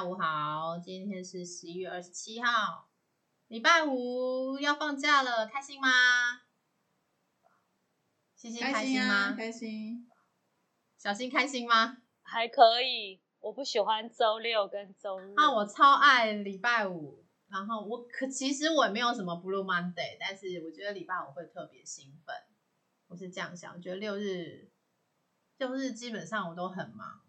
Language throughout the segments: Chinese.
下午好，今天是十一月二十七号，礼拜五要放假了，开心吗？欣欣开心吗？开心。小新开心吗？还可以，我不喜欢周六跟周日。啊，我超爱礼拜五。然后我可其实我也没有什么 Blue Monday，但是我觉得礼拜五会特别兴奋。我是这样想，我觉得六日六日基本上我都很忙，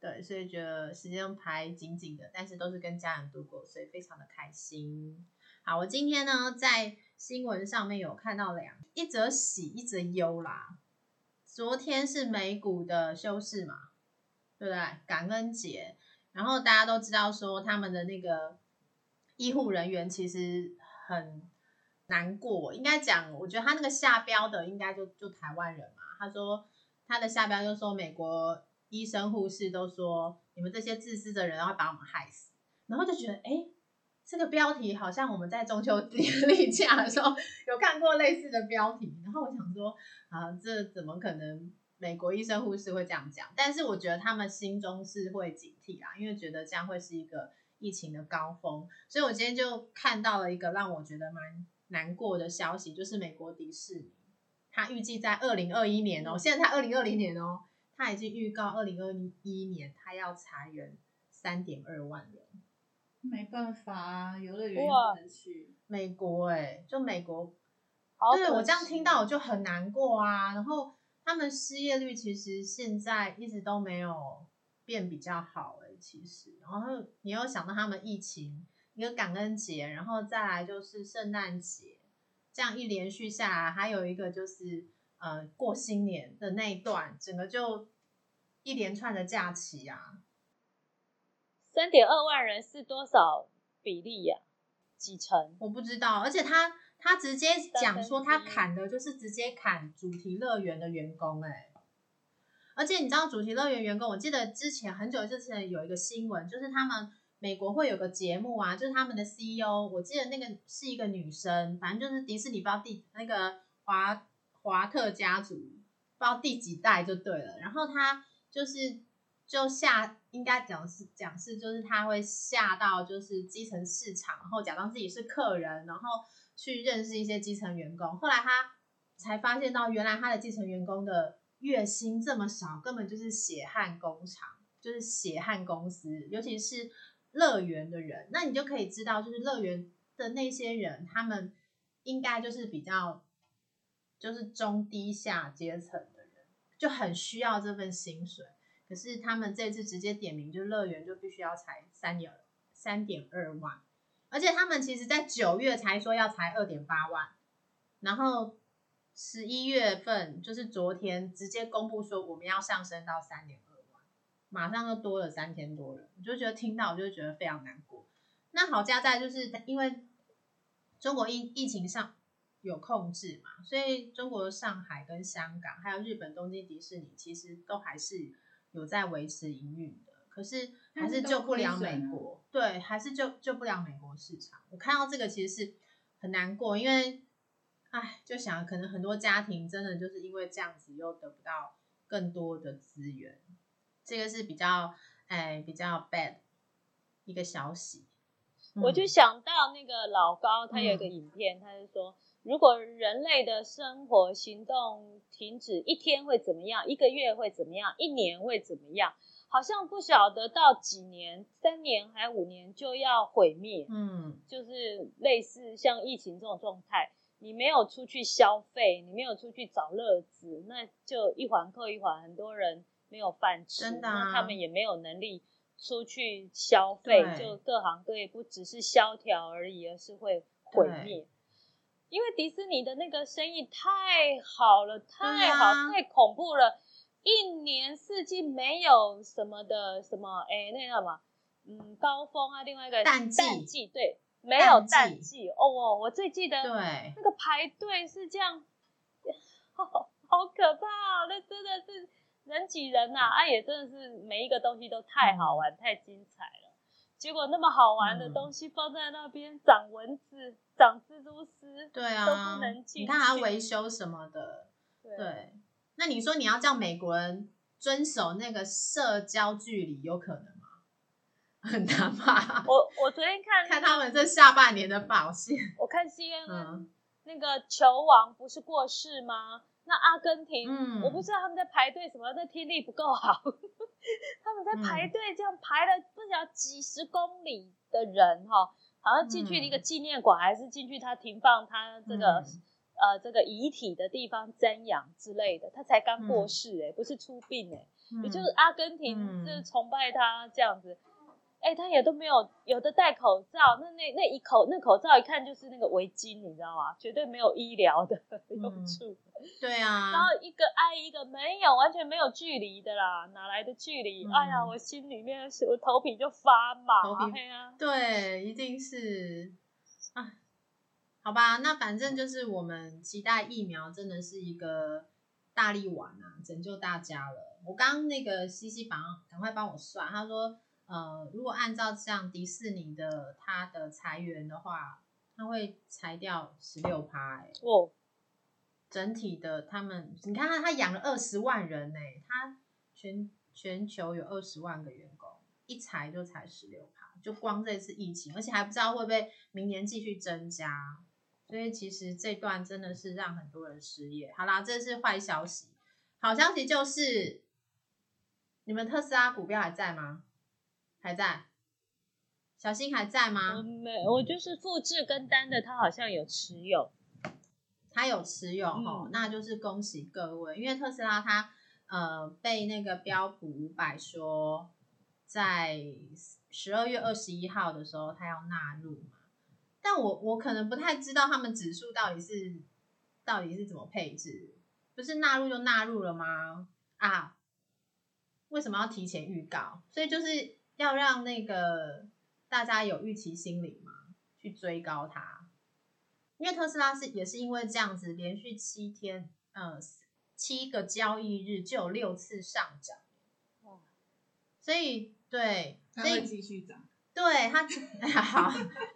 对，所以觉得时间排紧紧的，但是都是跟家人度过，所以非常的开心。好，我今天呢在新闻上面有看到两一则喜，一则忧啦。昨天是美股的休市嘛，对不对？感恩节，然后大家都知道说他们的那个医护人员其实很难过，应该讲，我觉得他那个下标的应该就就台湾人嘛。他说他的下标就说美国医生护士都说你们这些自私的人要把我们害死，然后就觉得哎。这个标题好像我们在中秋节 例假的时候有看过类似的标题，然后我想说啊，这怎么可能美国医生护士会这样讲？但是我觉得他们心中是会警惕啦，因为觉得这样会是一个疫情的高峰。所以我今天就看到了一个让我觉得蛮难过的消息，就是美国迪士尼，它预计在二零二一年哦，现在才二零二零年哦，它已经预告二零二一年他要裁员三点二万人。没办法啊，游乐园不能去美国哎，就美国，对我这样听到我就很难过啊。然后他们失业率其实现在一直都没有变比较好哎，其实。然后你又想到他们疫情，一个感恩节，然后再来就是圣诞节，这样一连续下来，还有一个就是呃过新年的那一段，整个就一连串的假期啊。三点二万人是多少比例呀？几成？我不知道。而且他他直接讲说，他砍的就是直接砍主题乐园的员工哎。而且你知道主题乐园员工，我记得之前很久之前有一个新闻，就是他们美国会有个节目啊，就是他们的 CEO，我记得那个是一个女生，反正就是迪士尼不知道第那个华华特家族不知道第几代就对了。然后他就是就下。应该讲是讲是，就是他会下到就是基层市场，然后假装自己是客人，然后去认识一些基层员工。后来他才发现到，原来他的基层员工的月薪这么少，根本就是血汗工厂，就是血汗公司。尤其是乐园的人，那你就可以知道，就是乐园的那些人，他们应该就是比较就是中低下阶层的人，就很需要这份薪水。可是他们这次直接点名，就乐园就必须要裁三点三点二万，而且他们其实在九月才说要裁二点八万，然后十一月份就是昨天直接公布说我们要上升到三点二万，马上就多了三千多人，我就觉得听到我就觉得非常难过。那好加在就是因为中国疫疫情上有控制嘛，所以中国上海跟香港还有日本东京迪士尼其实都还是。有在维持营运的，可是还是救不了美国，对，还是救救不了美国市场。我看到这个其实是很难过，因为，唉，就想可能很多家庭真的就是因为这样子又得不到更多的资源，这个是比较，哎，比较 bad 一个消息。我就想到那个老高，他有一个影片，他就说。如果人类的生活行动停止一天会怎么样？一个月会怎么样？一年会怎么样？好像不晓得到几年、三年还五年就要毁灭。嗯，就是类似像疫情这种状态，你没有出去消费，你没有出去找乐子，那就一环扣一环，很多人没有饭吃，那他们也没有能力出去消费，就各行各业不只是萧条而已，而是会毁灭。因为迪士尼的那个生意太好了，太好，太恐怖了，一年四季没有什么的什么，哎，那叫什么？嗯，高峰啊，另外一个淡季，对，没有淡季。哦，我最记得对那个排队是这样，好好可怕，那真的是人挤人呐！啊，也真的是每一个东西都太好玩，太精彩了。结果那么好玩的东西放在那边，长蚊子、长蜘蛛丝，对啊，都不能进。你看还要维修什么的，对。那你说你要叫美国人遵守那个社交距离，有可能吗？很难吧？我我昨天看看他们这下半年的表现，我看 CNN、嗯那个球王不是过世吗？那阿根廷，嗯我不知道他们在排队什么，那听力不够好，他们在排嗯队这样排了不晓得几十公里的人哈、好像进去一个纪念馆，还是进去他停放他这个、嗯。呃这个遗体的地方瞻仰之类的，他才刚过嗯世哎、不是出殡哎、嗯也就是阿根廷是崇拜他这样子，哎、他也都没有，有的戴口罩，那那那一口那口罩一看就是那个围巾，你知道吗？绝对没有医疗的用嗯处。对啊，然后一个挨一个，没有，完全没有距离的啦，哪来的距离？嗯哎呀，我心里面是我头皮就发麻，头皮哎呀，对，一定是啊，好吧，那反正就是我们期待疫苗真的是一个大力丸啊，拯救大家了。我刚刚那个西西帮赶快帮我算，他说，呃，如果按照像迪士尼的它的裁员的话，他会裁掉十六趴，哎，哦，整体的他们，你看他他养了二十万人呢、他全全球有二十万个员工，一裁就裁十六趴，就光这次疫情，而且还不知道会不会明年继续增加，所以其实这段真的是让很多人失业。好啦，这是坏消息，好消息就是你们特斯拉股票还在吗？还在？小新还在吗？我没，我就是复制跟单的，他好像有持有，他有持有哦、嗯那就是恭喜各位，因为特斯拉它呃被那个标普五百说在十二月二十一号的时候它要纳入嘛，但我我可能不太知道他们指数到底是到底是怎么配置，不是纳入就纳入了吗？啊，为什么要提前预告？所以就是要让那个大家有预期心理嘛，去追高它。因为特斯拉是也是因为这样子，连续七天，呃，七个交易日就有六次上涨，哇所以对，它会所以继续涨。对它 好，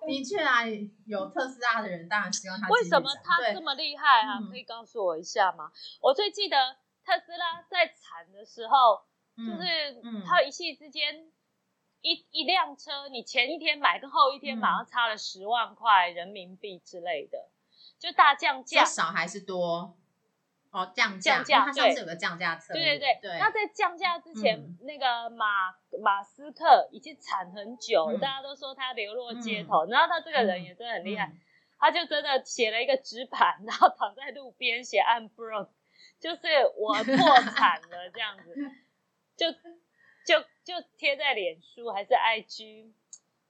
的确啊，有特斯拉的人当然希望它为继续涨什么他对这么厉害啊？嗯可以告诉我一下吗？我最记得特斯拉在惨的时候，就是嗯它一夕之间。一一辆车，你前一天买跟后一天嗯马上差了十万块人民币之类的，就大降价是。少还是多？哦，降价，降价因为它上次有个降价策略，对对对，那在降价之前，嗯那个马马斯克已经惨很久大家都说他流落街头。然后他这个人也真的很厉害，嗯他就真的写了一个纸板，然后躺在路边写 I'm broke，就是我破产了这样子，就就就贴在脸书还是 IG。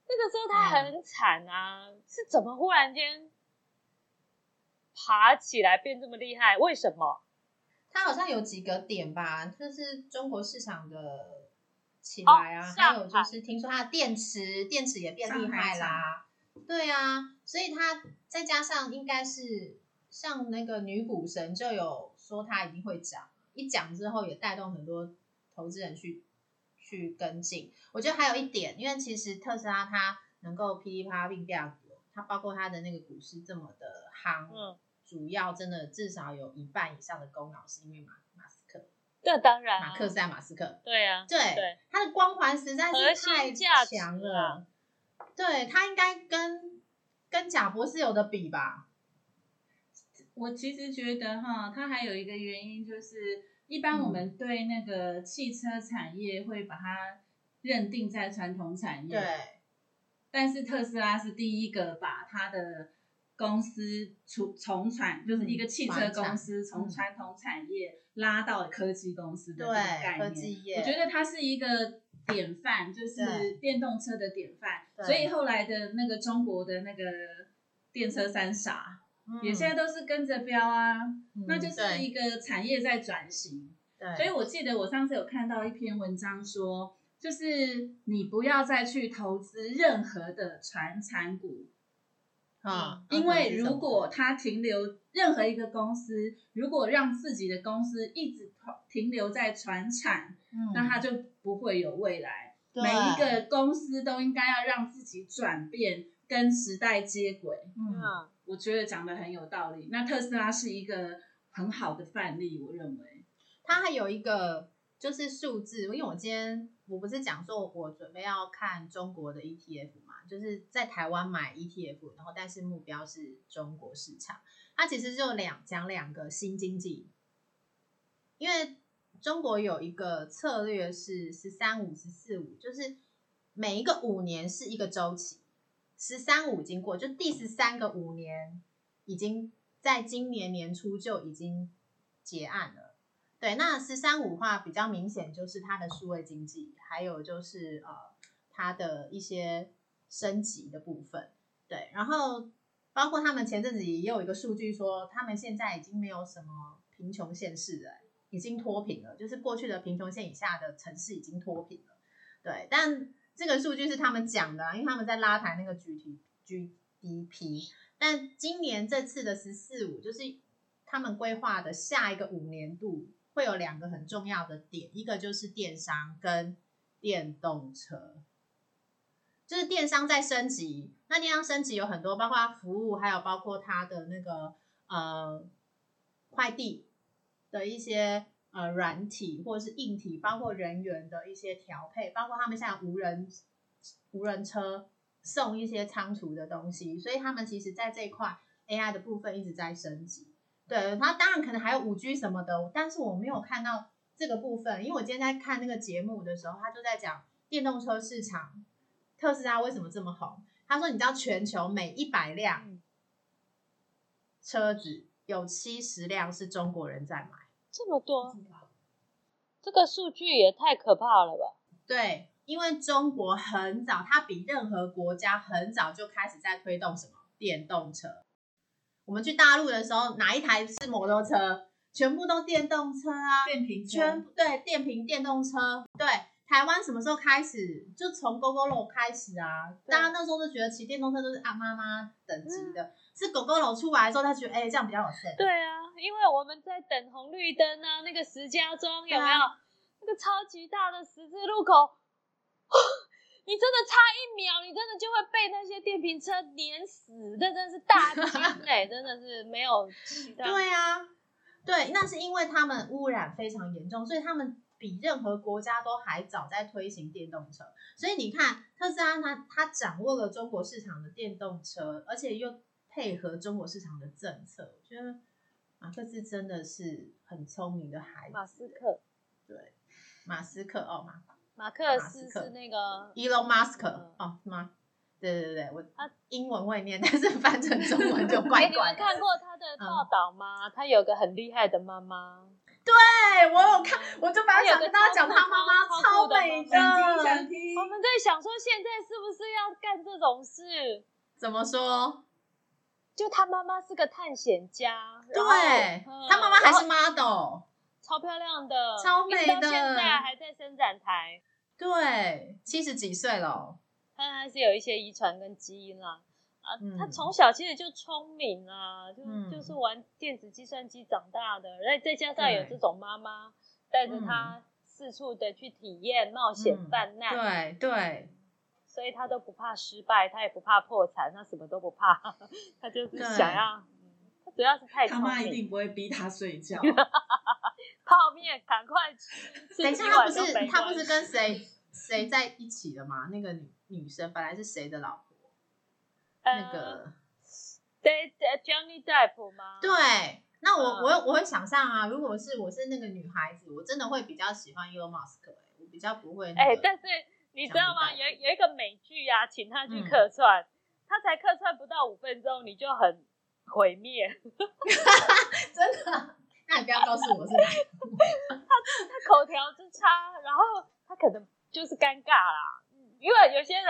那个时候他很惨啊，是怎么忽然间爬起来变这么厉害？为什么？他好像有几个点吧，就是中国市场的起来啊，哦还有就是听说他的电池电池也变厉害啦，对啊，所以他再加上应该是像那个女股神就有说他一定会涨，一讲之后也带动很多投资人去去跟进。我觉得还有一点，因为其实特斯拉它能够噼里啪啦并变它包括它的那个股市这么的夯，嗯，主要真的至少有一半以上的功劳是因为马马斯克，这当然、啊，马克塞马斯克，对啊，对，对他的光环实在是太强啊了，对他应该跟跟贾博士有的比吧？我其实觉得哈，他还有一个原因就是，一般我们对那个汽车产业会把它认定在传统产业，对，但是特斯拉是第一个把它的公司从从传，就是一个汽车公司嗯从传统产业拉到科技公司的这个对概念。科技业我觉得它是一个典范，就是电动车的典范。对所以后来的那个中国的那个电车三傻，也现在都是跟着标啊，嗯那就是一个产业在转型。对，所以我记得我上次有看到一篇文章说，就是你不要再去投资任何的传产股，嗯，因为如果它停留任何一个公司，如果让自己的公司一直停留在传产，嗯那它就不会有未来。每一个公司都应该要让自己转变，跟时代接轨。嗯嗯，我觉得讲的很有道理。那特斯拉是一个很好的范例，我认为。它还有一个就是数字，因为我今天我不是讲说我准备要看中国的 ETF 嘛，就是在台湾买 ETF，然后但是目标是中国市场。它其实就两讲两个新经济，因为中国有一个策略是十三五十四五，就是每一个五年是一个周期，十三五经过，就第十三个五年已经在今年年初就已经结案了。对，那十三五话比较明显就是它的数位经济，还有就是呃它的一些升级的部分。对，然后包括他们前阵子也有一个数据说，他们现在已经没有什么贫穷县市了，已经脱贫了，就是过去的贫穷线以下的城市已经脱贫了。对，但这个数据是他们讲的，因为他们在拉抬那个 G T G D P，但今年这次的十四五就是他们规划的下一个五年度。会有两个很重要的点，一个就是电商跟电动车，就是电商在升级。那电商升级有很多，包括服务，还有包括它的那个呃快递的一些呃软体或者是硬体，包括人员的一些调配，包括他们现在无人无人车送一些仓储的东西，所以他们其实在这一块 AI 的部分一直在升级。对，它当然可能还有五 G 什么的，但是我没有看到这个部分，因为我今天在看那个节目的时候，他就在讲电动车市场，特斯拉为什么这么红？他说，你知道全球每一百辆车子有七十辆是中国人在买，这么多，这个数据也太可怕了吧？对，因为中国很早，它比任何国家很早就开始在推动什么电动车。我们去大陆的时候，哪一台是摩托车？全部都电动车啊，电瓶车，全对电瓶电动车。对，台湾什么时候开始？就从 GoGoRo 开始啊，大家那时候都觉得骑电动车都是阿妈妈等级的，是 GoGoRo 出来的时候，他觉得哎这样比较有 sense。对啊，因为我们在等红绿灯啊，那个石家庄有没有那个超级大的十字路口？你真的差一秒，你真的就会被那些电瓶车碾死，这真是大惊哎，真的是没有其他。对啊，对，那是因为他们污染非常严重，所以他们比任何国家都还早在推行电动车。所以你看特斯拉，它它掌握了中国市场的电动车，而且又配合中国市场的政策，我觉得马克思真的是很聪明的孩子。马斯克，对，马斯克哦马。马克思是那个 Elon Musk 哦，是吗？对对对我他英文会念，但是翻成中文就怪 怪。你们看过他的报道吗？他有个很厉害的妈妈。对我有看，我就把他想跟大家讲，他妈妈超美的。我们在想说，现在是不是要干这种事？怎么说？就他妈妈是个探险家，对他妈妈还是 model。超漂亮的，超美的，现在还在伸展台。对，七十几岁了，他还是有一些遗传跟基因啦。啊，他从小其实就聪明啊，就就是玩电子计算机长大的，然后再加上有这种妈妈带着他四处的去体验冒险犯难，对对，所以他都不怕失败，他也不怕破产，他什么都不怕，他就是想要，他主要是太，他妈一定不会逼他睡觉。泡面，赶快吃！等一下，他不是他不是跟谁谁在一起的吗？那个女女生本来是谁的老婆？那个对对，Johnny Depp 吗？对，那我我我会想象啊，如果是我是那个女孩子，我真的会比较喜欢 Elon Musk，哎，我比较不会。哎，但是你知道吗？有有一个美剧呀，请他去客串，他才客串不到五分钟，你就很毁灭，真的。那你不要告诉我是哪他他口条之差，然后他可能就是尴尬啦。因为有些人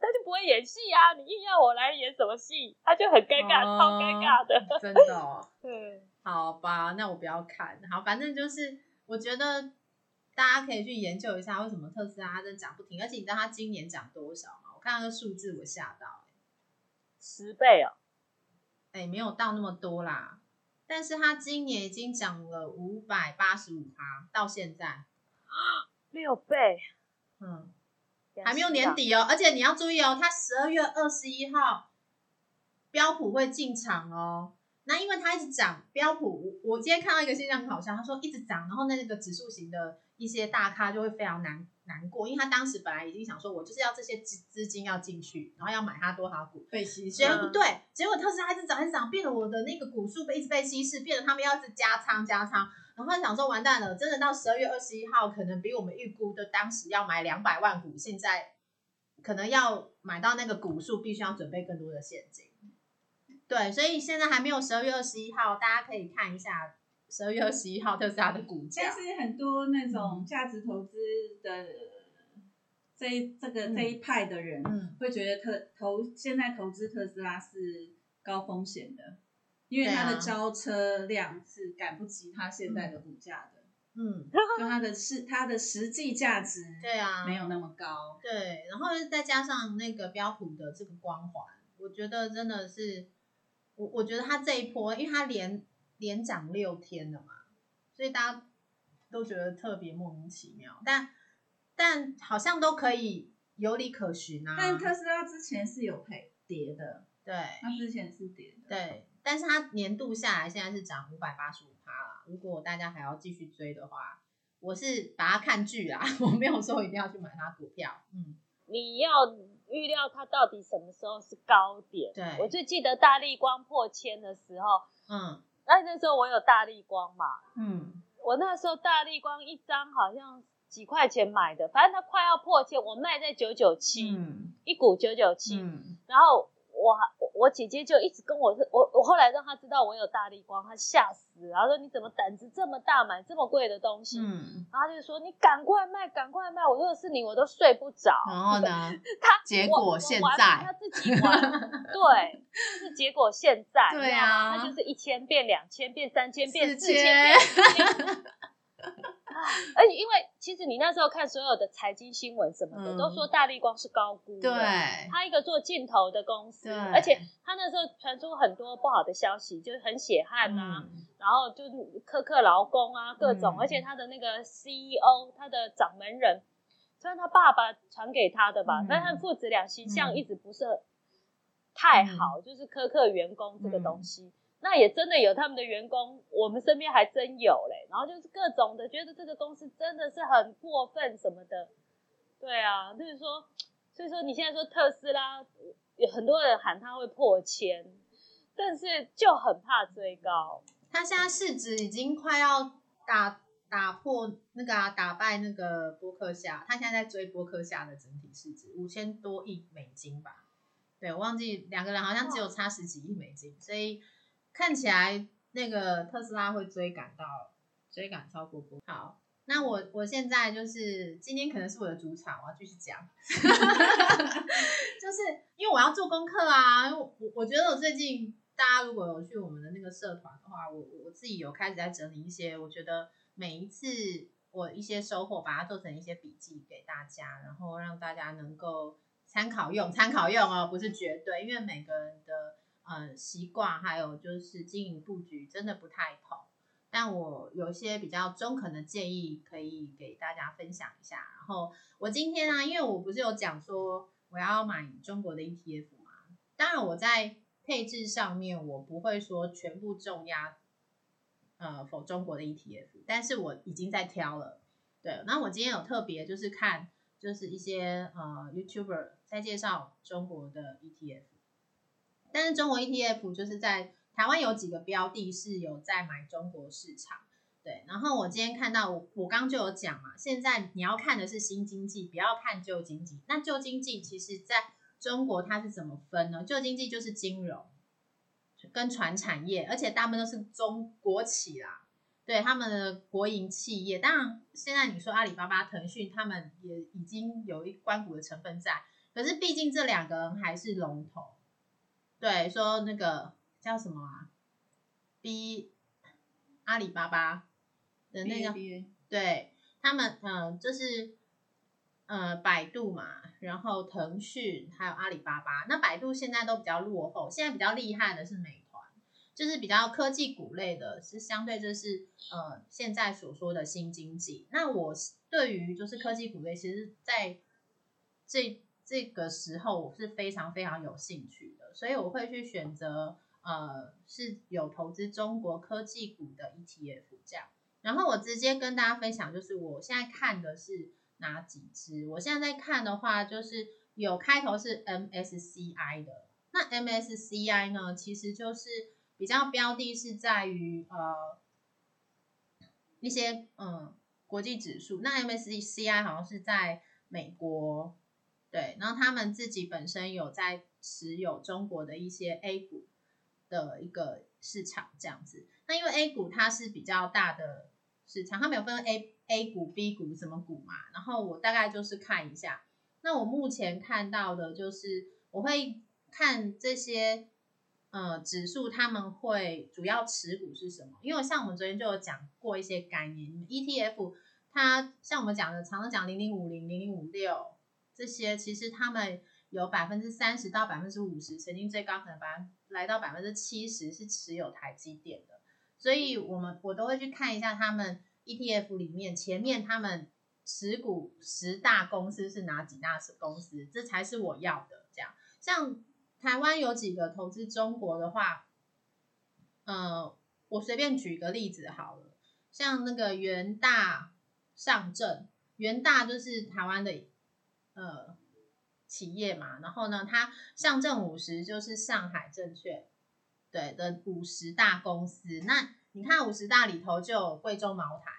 他就不会演戏啊，你硬要我来演什么戏，他就很尴尬，超尴尬的。真的哦。对。好吧，那我不要看。好，反正就是我觉得大家可以去研究一下，为什么特斯拉在涨不停，而且你知道它今年涨多少吗？我看那个数字，我吓到，十倍哦。哎，没有到那么多啦。但是它今年已经涨了五百八十五趴，到现在 六倍，嗯，还没有年底哦。而且你要注意哦，它十二月二十一号标普会进场哦。那因为它一直涨，标普我今天看到一个现象很好笑，他说一直涨，然后那个指数型的一些大咖就会非常难难过，因为他当时本来已经想说，我就是要这些资资金要进去，然后要买他多少股，被稀释结果嗯对，结果特斯拉一直涨一直涨，变得我的那个股数被一直被稀释，变得他们要一直加仓加仓，然后想说完蛋了，真的到十二月二十一号，可能比我们预估的当时要买两百万股，现在可能要买到那个股数，必须要准备更多的现金。对，所以现在还没有十二月二十一号，大家可以看一下十二月二十一号特斯拉的股价。但。是很多那种价值投资的这一这个嗯。这一派的人，嗯，会觉得特投现在投资特斯拉是高风险的，因为它的交车量是赶不及它现在的股价的，嗯，就它的是它的实际价值对啊，没有那么高。对，然后再加上那个标普的这个光环，我觉得真的是，我我觉得它这一波，因为它连连涨六天了嘛，所以大家都觉得特别莫名其妙，但但好像都可以有理可循啊。但特斯拉之前是有赔跌的，对它之前是跌的。对，但是它年度下来现在是涨五百八十五趴啦。如果大家还要继续追的话，我是把它看剧啦，我没有说一定要去买它股票。嗯，你要预料它到底什么时候是高点。对我最记得大力光破千的时候，嗯那那时候我有大力光嘛，嗯我那时候大力光一张好像几块钱买的，反正它快要破千，我卖在九九七，嗯一股九九七，嗯。然后我我我姐姐就一直跟我说，我我后来让她知道我有大力光，她吓死了，然后说你怎么胆子这么大，买这么贵的东西？嗯，然后她就说你赶快卖，赶快卖！我如果是你，我都睡不着。然后呢？他结果现在她自己玩，对，就是结果现在，对啊她就是一千变两千变三千变四四千千变。而且因为其实你那时候看所有的财经新闻什么的，嗯都说大力光是高估的。对，他一个做镜头的公司，而且他那时候传出很多不好的消息，就是很血汗啊，嗯然后就是苛刻劳工啊，各种，嗯而且他的那个 CEO，他的掌门人，虽然他爸爸传给他的吧，嗯但是他父子俩形象嗯一直不是太好，就是苛刻员工这个东嗯西。那也真的有他们的员工，我们身边还真有嘞。然后就是各种的，觉得这个公司真的是很过分什么的。对啊，就是说，所以说你现在说特斯拉，有很多人喊它会破千，但是就很怕追高。它现在市值已经快要打打破那个啊，打败那个波克夏，它现在在追波克夏的整体市值五千多亿美金吧？对，我忘记两个人好像只有差十几亿美金，所以看起来那个特斯拉会追赶到追赶超过波。好，那我我现在就是今天可能是我的主场，我要继续讲，就是因为我要做功课啊，因为我我觉得我最近大家如果有去我们的那个社团的话，我我自己有开始在整理一些，我觉得每一次我一些收获，把它做成一些笔记给大家，然后让大家能够参考用，参考用哦，不是绝对，因为每个人的呃习惯还有就是经营布局真的不太同。但我有一些比较中肯的建议可以给大家分享一下。然后我今天呢、因为我不是有讲说我要买中国的 ETF 嘛，当然我在配置上面我不会说全部重压呃否中国的 ETF，但是我已经在挑了。对，那我今天有特别就是看就是一些呃 YouTuber 在介绍中国的 ETF，但是中国 ETF 就是在台湾有几个标的是有在买中国市场。对，然后我今天看到我我刚就有讲嘛，现在你要看的是新经济，不要看旧经济。那旧经济其实在中国它是怎么分呢？旧经济就是金融跟传产业，而且大部分都是中国企啦，对他们的国营企业。当然，现在你说阿里巴巴、腾讯，他们也已经有一关股的成分在，可是毕竟这两个人还是龙头。对，说那个叫什么啊？B 阿里巴巴的那个对他们，嗯、就是呃百度嘛，然后腾讯还有阿里巴巴。那百度现在都比较落后，现在比较厉害的是美团，就是比较科技股类的，是相对就是呃现在所说的新经济。那我对于就是科技股类，其实在这这个时候我是非常非常有兴趣的，所以我会去选择呃是有投资中国科技股的 ETF 这样。然后我直接跟大家分享，就是我现在看的是哪几只。我现在在看的话，就是有开头是 MSCI 的。那 MSCI 呢，其实就是比较标的是在于呃一些嗯国际指数。那 MSCI 好像是在美国，对，然后他们自己本身有在持有中国的一些 A 股的一个市场这样子。那因为 A 股它是比较大的市场，它没有分 A A 股、B 股什么股嘛。然后我大概就是看一下，那我目前看到的就是我会看这些呃指数，他们会主要持股是什么？因为像我们昨天就有讲过一些概念，ETF 它像我们讲的，常常讲零零五零、零零五六这些，其实他们有百分之三十到百分之五十，曾经最高可能百来到百分之七十是持有台积电的。所以，我们我都会去看一下他们 ETF 里面前面他们持股十大公司是哪几大公司，这才是我要的。这样，像台湾有几个投资中国的话，呃，我随便举个例子好了，像那个元大上证，元大就是台湾的呃企业嘛，然后呢，它上证五十就是上海证券。对的五十大公司，那你看五十大里头就有贵州茅台，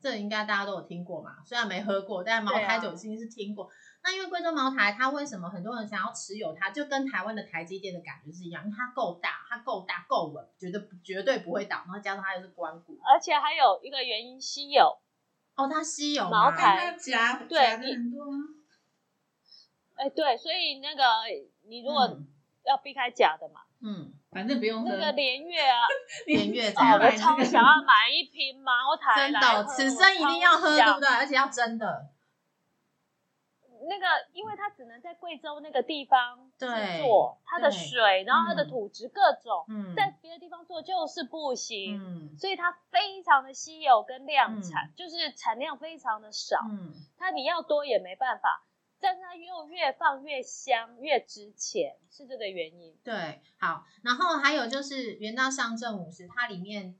这应该大家都有听过嘛？虽然没喝过，但茅台酒精是听过。那因为贵州茅台，它为什么很多人想要持有它？就跟台湾的台积电的感觉是一样，因为它够大，它够大够稳，绝对绝对不会倒。然后加上它又是关股，而且还有一个原因稀有。哦，它稀有茅台夹对很多吗？哎，对，所以那个你如果要避开假的嘛，嗯。反正不用那个连月啊，连月哦，我超想要买一瓶茅台，真的，此生一定要喝，对不对？而且要真的。那个，因为它只能在贵州那个地方制作，它的水，然后它的土质各种，嗯在别的地方做就是不行，嗯所以它非常的稀有跟量产，就是产量非常的少，它你要多也没办法。但是它又越放越香，越值钱，是这个原因。对，好，然后还有就是原道上证五十，它里面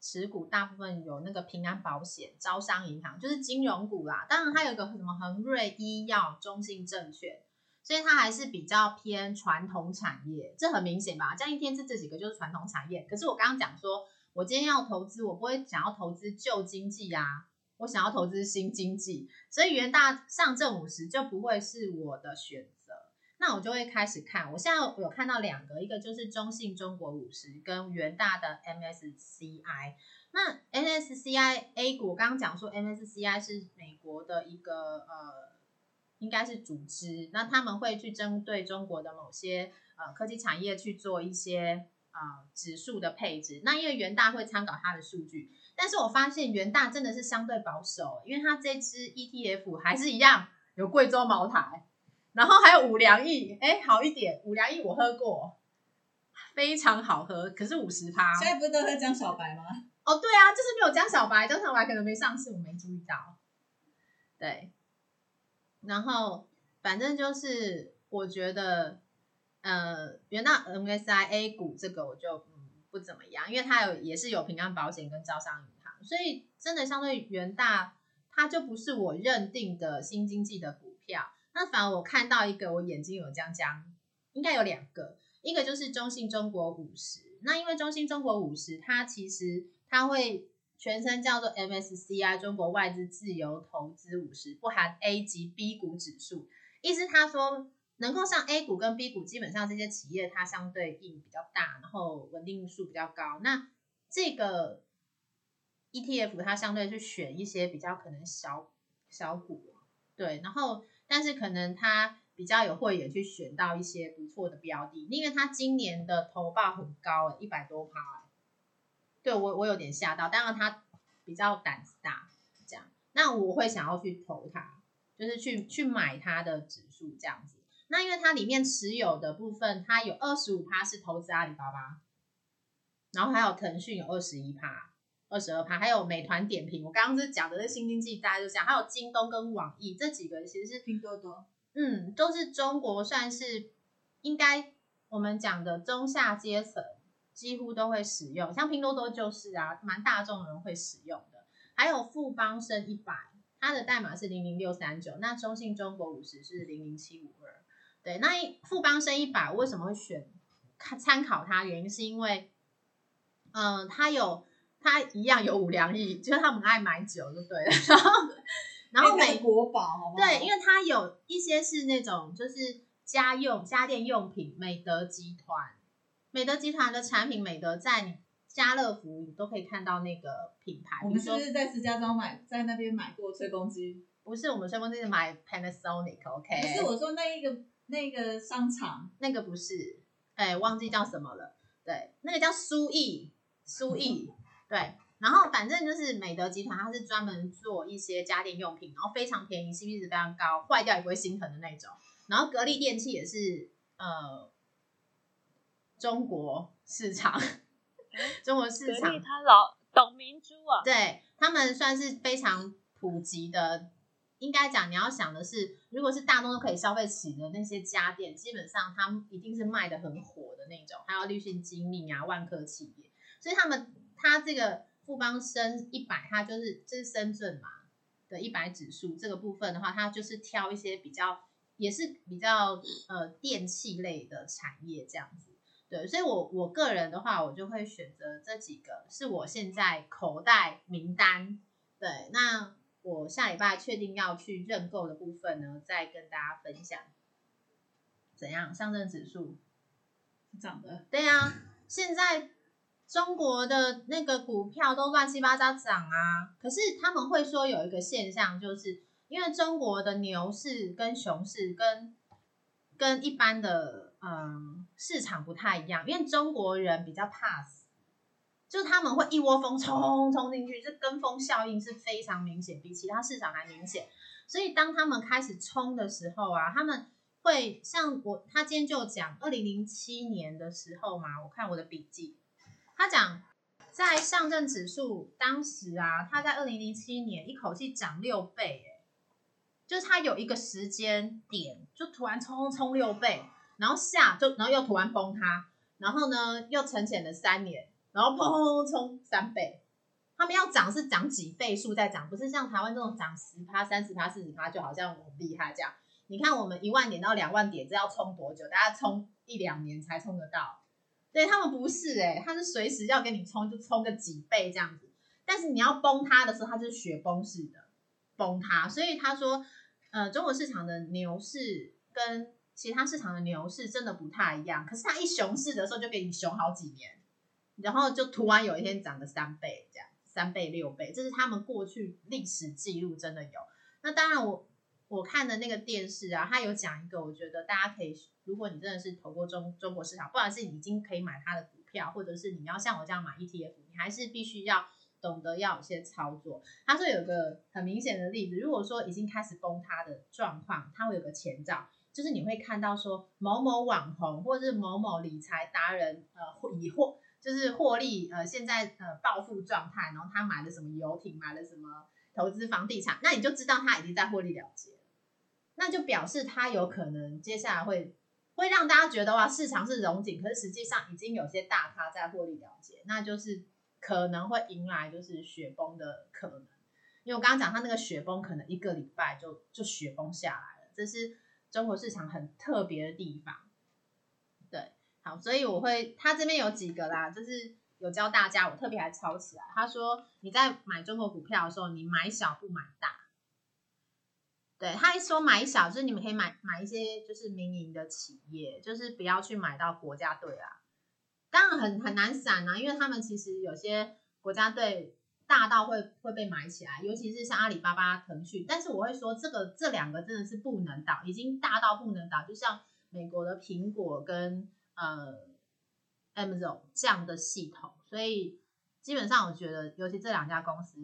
持股大部分有那个平安保险、招商银行，就是金融股啦。当然它有一个什么恒瑞医药、中信证券，所以它还是比较偏传统产业，这很明显吧？这样一天是这几个就是传统产业。可是我刚刚讲说，我今天要投资，我不会想要投资旧经济啊。我想要投资新经济，所以元大上证五十就不会是我的选择。那我就会开始看，我现在有看到两个，一个就是中信中国五十跟元大的 MSCI。那 MSCI A 股，我刚刚讲说 MSCI 是美国的一个呃，应该是组织，那他们会去针对中国的某些呃科技产业去做一些啊指数的配置。那因为元大会参考它的数据。但是我发现元大真的是相对保守，因为它这支 ETF 还是一样有贵州茅台，然后还有五粮液，哎，好一点，五粮液我喝过，非常好喝，可是五十趴。现在不是都喝江小白吗？哦，对啊，就是没有江小白，江小白可能没上市，我没注意到。对，然后反正就是我觉得，呃，元大 MSI A 股这个我就。不怎么样，因为它有也是有平安保险跟招商银行，所以真的相对元大，它就不是我认定的新经济的股票。那反而我看到一个，我眼睛有将将，应该有两个，一个就是中信中国五十。那因为中信中国五十，它其实它会全称叫做 MSCI 中国外资自由投资五十，不含 A 及 B 股指数。意思他说。能够上 A 股跟 B 股，基本上这些企业它相对应比较大，然后稳定数比较高。那这个 ETF 它相对去选一些比较可能小小股，对，然后但是可能它比较有慧眼去选到一些不错的标的，因为它今年的投报很高，一百多趴，对我我有点吓到，当然它比较胆子大，这样，那我会想要去投它，就是去去买它的指数这样子。那因为它里面持有的部分，它有二十五趴是投资阿里巴巴，然后还有腾讯有二十一趴、二十二趴，还有美团点评。我刚刚是讲的是新经济，大家就讲，还有京东跟网易这几个其实是拼多多，嗯，都是中国算是应该我们讲的中下阶层几乎都会使用，像拼多多就是啊，蛮大众的人会使用的。还有富邦生一百，它的代码是零零六三九，那中信中国五十是零零七五二。对，那富邦生一百为什么会选看参考它？原因是因为，嗯，它有它一样有五粮液，就是他们爱买酒，就对了。然后，然后美国宝，好好？对，因为它有一些是那种就是家用家电用品，美德集团，美德集团的产品，美德在你家乐福你都可以看到那个品牌。我们是不是在石家庄买，在那边买过吹风机？不是，我们吹风机是买 Panasonic，OK？不是，我说那一个。那个商场，那个不是，哎，忘记叫什么了。对，那个叫苏毅，苏毅。对，然后反正就是美德集团，它是专门做一些家电用品，然后非常便宜，CP 值非常高，坏掉也不会心疼的那种。然后格力电器也是，呃，中国市场，中国市场，他老董明珠啊，对他们算是非常普及的。应该讲，你要想的是，如果是大众都可以消费起的那些家电，基本上它一定是卖的很火的那种，还有立讯精密啊、万科企业，所以他们他这个富邦深一百，它就是这是深圳嘛的一百指数这个部分的话，它就是挑一些比较也是比较呃电器类的产业这样子，对，所以我我个人的话，我就会选择这几个是我现在口袋名单，对，那。我下礼拜确定要去认购的部分呢，再跟大家分享。怎样？上证指数涨的？对呀，现在中国的那个股票都乱七八糟涨啊。可是他们会说有一个现象，就是因为中国的牛市跟熊市跟跟一般的嗯市场不太一样，因为中国人比较怕死。就他们会一窝蜂冲冲进去，这跟风效应是非常明显，比其他市场还明显。所以当他们开始冲的时候啊，他们会像我，他今天就讲二零零七年的时候嘛，我看我的笔记，他讲在上证指数当时啊，他在二零零七年一口气涨六倍，哎，就是他有一个时间点就突然冲冲六倍，然后下就然后又突然崩塌，然后呢又沉潜了三年。然后砰砰砰冲三倍，他们要涨是涨几倍数在涨，不是像台湾这种涨十趴、三十趴、四十趴就好像很厉害这样。你看我们一万点到两万点，这要冲多久？大家冲一两年才冲得到。对他们不是哎，他是随时要给你冲，就冲个几倍这样子。但是你要崩塌的时候，它是雪崩式的崩塌。所以他说，呃，中国市场的牛市跟其他市场的牛市真的不太一样。可是它一熊市的时候，就给你熊好几年。然后就突然有一天涨了三倍，这样三倍六倍，这是他们过去历史记录真的有。那当然，我我看的那个电视啊，它有讲一个，我觉得大家可以，如果你真的是投过中中国市场，不管是你已经可以买它的股票，或者是你要像我这样买 ETF，你还是必须要懂得要有些操作。他说有个很明显的例子，如果说已经开始崩塌的状况，它会有个前兆，就是你会看到说某某网红或者是某某理财达人，呃，以或就是获利，呃，现在呃暴富状态，然后他买了什么游艇，买了什么投资房地产，那你就知道他已经在获利了结那就表示他有可能接下来会会让大家觉得哇，市场是融景，可是实际上已经有些大咖在获利了结，那就是可能会迎来就是雪崩的可能。因为我刚刚讲他那个雪崩，可能一个礼拜就就雪崩下来了，这是中国市场很特别的地方。好，所以我会，他这边有几个啦，就是有教大家，我特别还抄起来。他说你在买中国股票的时候，你买小不买大。对他一说买小，就是你们可以买买一些就是民营的企业，就是不要去买到国家队啦。当然很很难散啊，因为他们其实有些国家队大到会会被买起来，尤其是像阿里巴巴、腾讯。但是我会说，这个这两个真的是不能倒，已经大到不能倒，就像美国的苹果跟。呃，Amazon 这样的系统，所以基本上我觉得，尤其这两家公司，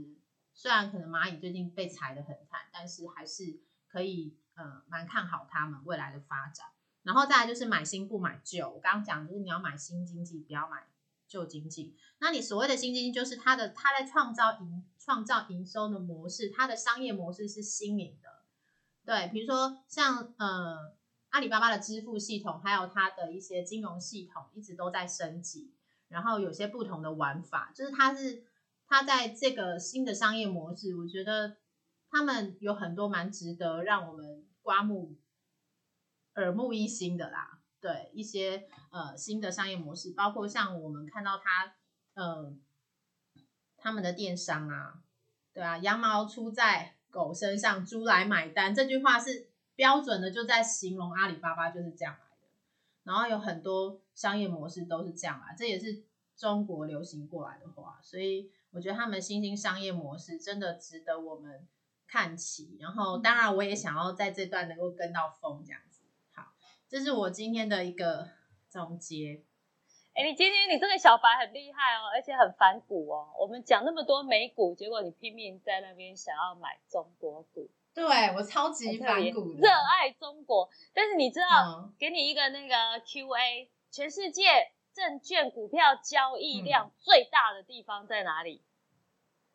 虽然可能蚂蚁最近被裁的很惨，但是还是可以呃蛮看好他们未来的发展。然后再来就是买新不买旧，我刚刚讲就是你要买新经济，不要买旧经济。那你所谓的新经济，就是它的它在创造营创造营收的模式，它的商业模式是新颖的。对，比如说像呃。阿里巴巴的支付系统，还有它的一些金融系统，一直都在升级。然后有些不同的玩法，就是它是它在这个新的商业模式，我觉得他们有很多蛮值得让我们刮目耳目一新的啦。对一些呃新的商业模式，包括像我们看到它呃他们的电商啊，对啊，羊毛出在狗身上，猪来买单，这句话是标准的，就在形容阿里巴巴就是这样来的。然后有很多商业模式都是这样来，这也是中国流行过来的话，所以我觉得他们新兴商业模式真的值得我们看齐。然后当然我也想要在这段能够跟到风这样子。好，这是我今天的一个总结。哎，你今天你这个小白很厉害哦，而且很反股哦。我们讲那么多美股，结果你拼命在那边想要买中国股。对我超级反股，热爱中国。但是你知道，给你一个那个 Q&A，全世界证券股票交易量最大的地方在哪里？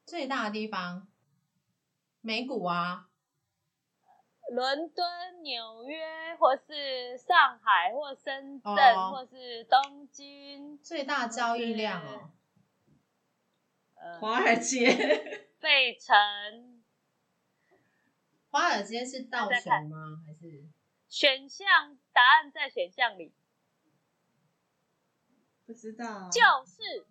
最大的地方，美股啊。伦敦、纽约，或是上海，或深圳，或是东京，最大交易量哦。呃，华尔街、费城。华尔街是倒数吗？还是？选项答案在选项里。不知道。就是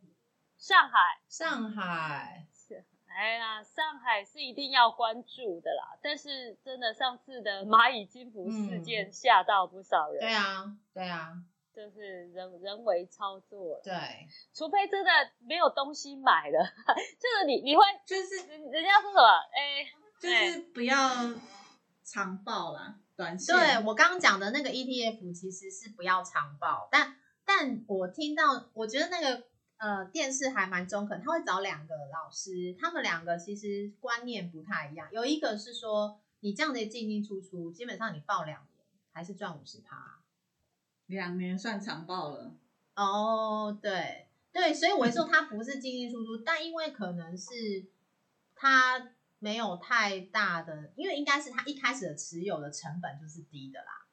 上海。上海是。哎呀，上海是一定要关注的啦，但是真的上次的蚂蚁金服事件吓到不少人。对啊，对啊，就是人人为操作。对，除非真的没有东西买了，就是你你会就是人家说什么？哎，就是不要长报啦，短线。对我刚刚讲的那个 ETF 其实是不要长报，但但我听到，我觉得那个。呃，电视还蛮中肯，他会找两个老师，他们两个其实观念不太一样。有一个是说，你这样的进进出出，基本上你报两年还是赚五十趴，两年算长报了。哦，对对，所以我说他不是进进出出，但因为可能是他没有太大的，因为应该是他一开始的持有的成本就是低的啦，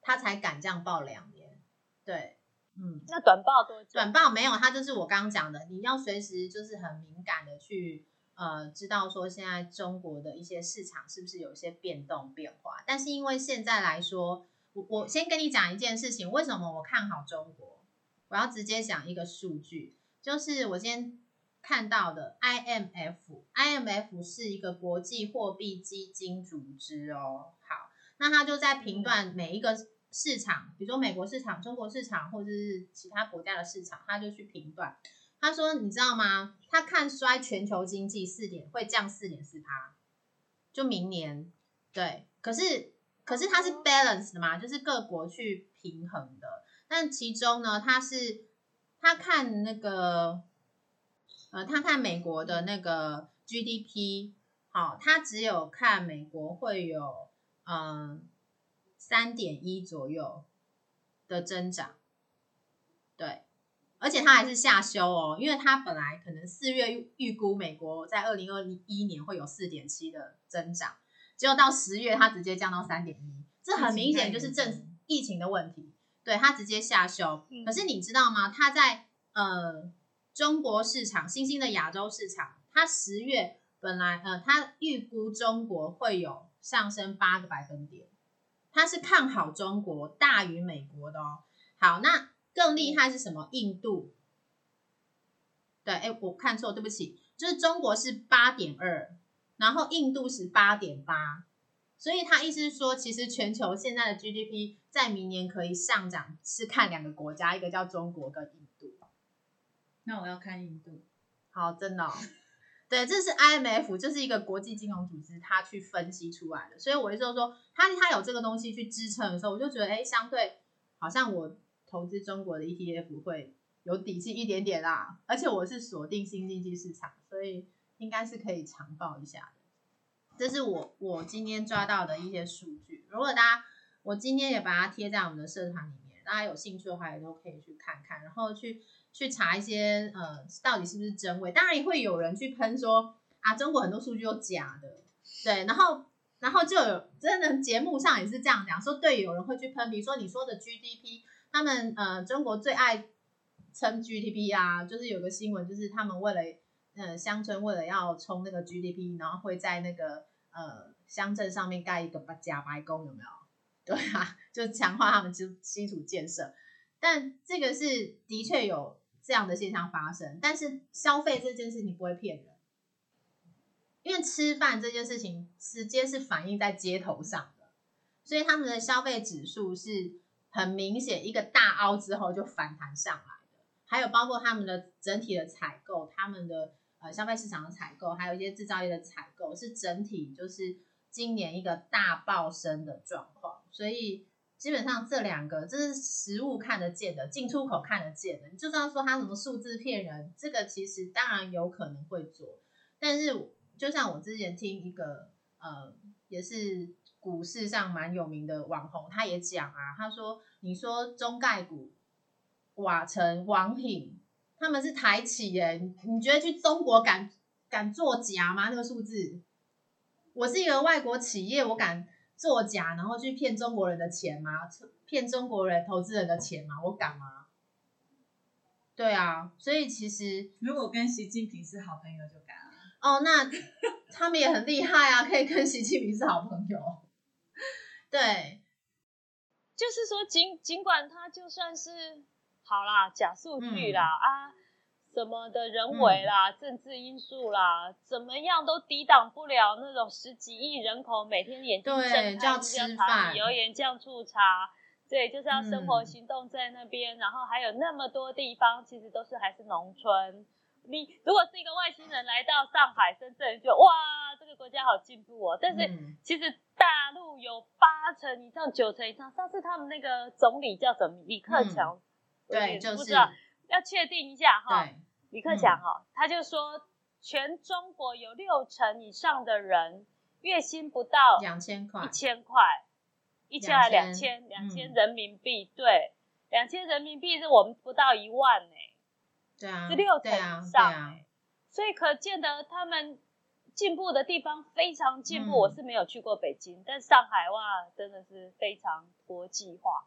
他才敢这样报两年，对。嗯，那短报多久？短报没有，他就是我刚刚讲的，你要随时就是很敏感的去呃，知道说现在中国的一些市场是不是有一些变动变化。但是因为现在来说，我我先跟你讲一件事情，为什么我看好中国？我要直接讲一个数据，就是我今天看到的 IMF，IMF 是一个国际货币基金组织哦。好，那他就在评断每一个。市场，比如说美国市场、中国市场，或者是其他国家的市场，他就去评断。他说：“你知道吗？他看衰全球经济四点会降四点四趴，就明年。对，可是可是它是 balance 的嘛，就是各国去平衡的。但其中呢，他是他看那个呃，他看美国的那个 GDP，好，他只有看美国会有嗯。”三点一左右的增长，对，而且他还是下修哦，因为他本来可能四月预估美国在二零二一年会有四点七的增长，结果到十月他直接降到三点一，这很明显就是正疫情的问题，对他直接下修。可是你知道吗？他在呃中国市场，新兴的亚洲市场，它十月本来呃它预估中国会有上升八个百分点。它是看好中国大于美国的哦。好，那更厉害是什么？印度。对，哎，我看错，对不起，就是中国是八点二，然后印度是八点八，所以他意思是说，其实全球现在的 GDP 在明年可以上涨，是看两个国家，一个叫中国跟印。那我要看印度。好，真的。对，这是 IMF，就是一个国际金融组织，它去分析出来的。所以我就说，它它有这个东西去支撑的时候，我就觉得，哎，相对好像我投资中国的 ETF 会有底气一点点啦。而且我是锁定新经济市场，所以应该是可以长报一下的。这是我我今天抓到的一些数据。如果大家，我今天也把它贴在我们的社团里面，大家有兴趣的话也都可以去看看，然后去。去查一些呃，到底是不是真伪？当然也会有人去喷说啊，中国很多数据都假的，对。然后，然后就有真的节目上也是这样讲，说对，有人会去喷，比如说你说的 GDP，他们呃，中国最爱称 GDP 啊，就是有个新闻，就是他们为了呃乡村为了要冲那个 GDP，然后会在那个呃乡镇上面盖一个假白宫，有没有？对啊，就强化他们基基础建设。但这个是的确有这样的现象发生，但是消费这件事情不会骗人，因为吃饭这件事情直接是反映在街头上的，所以他们的消费指数是很明显一个大凹之后就反弹上来的。还有包括他们的整体的采购，他们的呃消费市场的采购，还有一些制造业的采购，是整体就是今年一个大爆升的状况，所以。基本上这两个这是实物看得见的，进出口看得见的。你就算说他什么数字骗人，这个其实当然有可能会做。但是就像我之前听一个呃，也是股市上蛮有名的网红，他也讲啊，他说你说中概股、瓦城、王品，他们是台企耶，你觉得去中国敢敢作假吗？那个数字，我是一个外国企业，我敢。作假，然后去骗中国人的钱吗？骗中国人投资人的钱吗？我敢吗？对啊，所以其实如果跟习近平是好朋友就敢了。哦，那他们也很厉害啊，可以跟习近平是好朋友。对，就是说，尽尽管他就算是好啦，假数据啦啊。什么的人为啦，政治因素啦，怎么样都抵挡不了那种十几亿人口每天眼睛睁开就要吃饭，油盐酱醋茶，对，就是要生活行动在那边，然后还有那么多地方其实都是还是农村。你如果是一个外星人来到上海、深圳，就哇，这个国家好进步哦。但是其实大陆有八成以上、九成以上，上次他们那个总理叫什么？李克强，对，就是要确定一下哈。李克强哈，他就说，全中国有六成以上的人月薪不到两千块，一千块，一千还两千，两千人民币，对，两千人民币是我们不到一万呢，对啊，是六成以上，所以可见得他们进步的地方非常进步。我是没有去过北京，但上海哇，真的是非常国际化。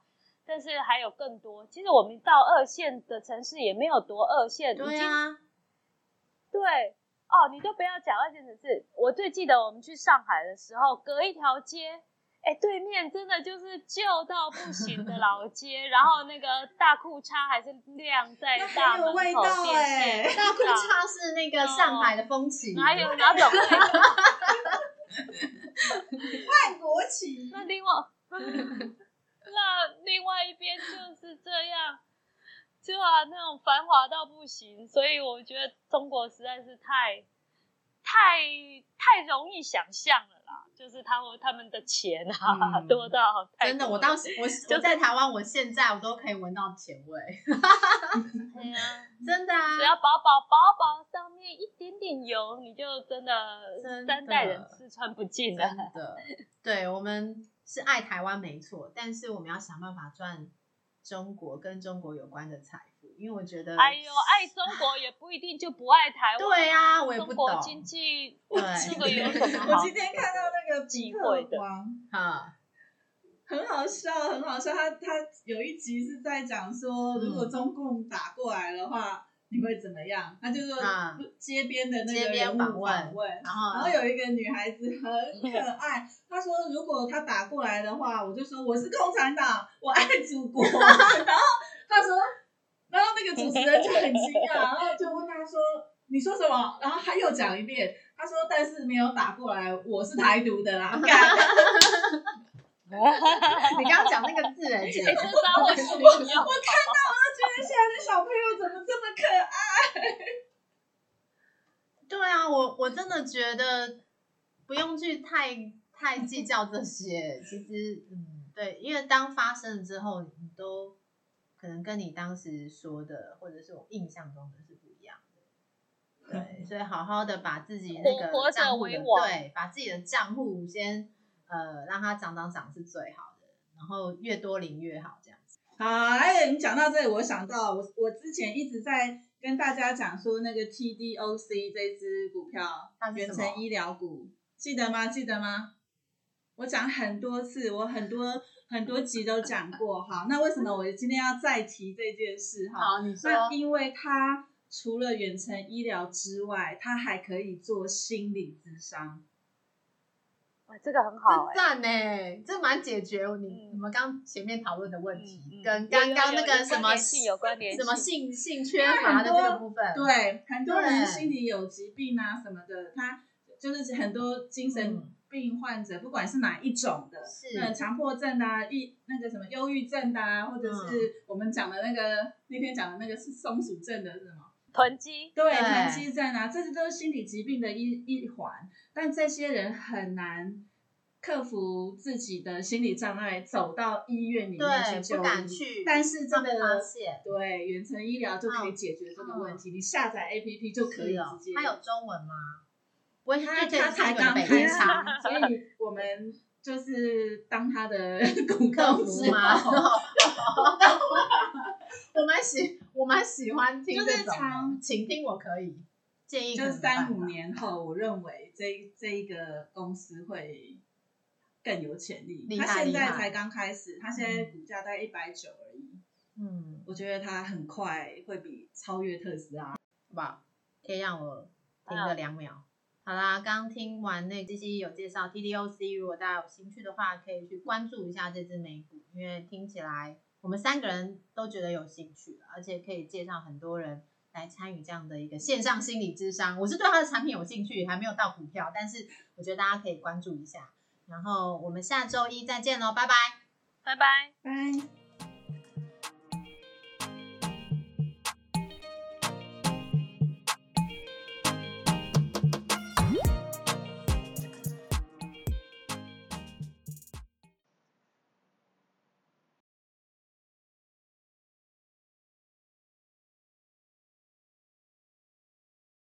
但是还有更多，其实我们到二线的城市也没有多二线，对啊，对哦，你都不要讲二线城市。我最记得我们去上海的时候，隔一条街，哎，对面真的就是旧到不行的老 街，然后那个大裤衩还是晾在大门口电线大裤衩是那个上海的风情，还有哪种？外国旗。那另外。那另外一边就是这样，就啊那种繁华到不行，所以我觉得中国实在是太太太容易想象了啦。就是他们他们的钱啊多到真的，我当时我我在台湾，我现在我都可以闻到钱味。对啊，真的啊，只要薄薄薄薄上面一点点油，你就真的三代人吃穿不尽了。真的，对我们。是爱台湾没错，但是我们要想办法赚中国跟中国有关的财富，因为我觉得，哎呦，爱中国也不一定就不爱台湾。对啊，我也不懂。经济这个有什么？我今天看到那个机会的啊，很好笑，很好笑。他他有一集是在讲说，如果中共打过来的话。你会怎么样？他就说街边的那个人物访问，然后然后有一个女孩子很可爱，她说如果他打过来的话，我就说我是共产党，我爱祖国。然后他说，然后那个主持人就很惊讶，然后就问他说你说什么？然后他又讲一遍，他说但是没有打过来，我是台独的啦。你刚刚讲那个字哎，这招我使用。我看到，现在的小朋友怎么这么可爱？对啊，我我真的觉得不用去太太计较这些。其实，嗯，对，因为当发生了之后，你都可能跟你当时说的，或者是我印象中的是不一样的。对，所以好好的把自己那个账户的，对，把自己的账户先。呃，让它涨涨涨是最好的，然后越多领越好，这样子。好，哎，你讲到这里，我想到我我之前一直在跟大家讲说那个 TDOC 这支股票，远程医疗股，记得吗？记得吗？我讲很多次，我很多很多集都讲过。好，那为什么我今天要再提这件事？哈，好，你说。那因为它除了远程医疗之外，它还可以做心理咨商。哇，这个很好，赞呢，这蛮解决你你们刚前面讨论的问题，跟刚刚那个什么性有关联，什么性。性缺乏的这个部分，对，很多人心里有疾病啊什么的，他就是很多精神病患者，不管是哪一种的，是强迫症啊，抑那个什么忧郁症啊，或者是我们讲的那个那天讲的那个是松鼠症的是什么？囤积，对，囤积在哪，这些都是心理疾病的一一环。但这些人很难克服自己的心理障碍，走到医院里面去就医。但是这个对远程医疗就可以解决这个问题。你下载 APP 就可以直接。它有中文吗？我他他才刚开始，所以我们就是当他的公客服吗？我蛮喜我蛮喜欢听这种，请听我可以。建议就三五年后，我认为这这一个公司会更有潜力。他现在才刚开始，他现在股价大概一百九而已。嗯，我觉得他很快会比超越特斯拉。好不好，可以让我停个两秒。好啦，刚听完那这些有介绍 TDOC，如果大家有兴趣的话，可以去关注一下这只美股，因为听起来我们三个人都觉得有兴趣，而且可以介绍很多人。来参与这样的一个线上心理智商，我是对他的产品有兴趣，还没有到股票，但是我觉得大家可以关注一下。然后我们下周一再见喽，拜拜，拜拜，拜。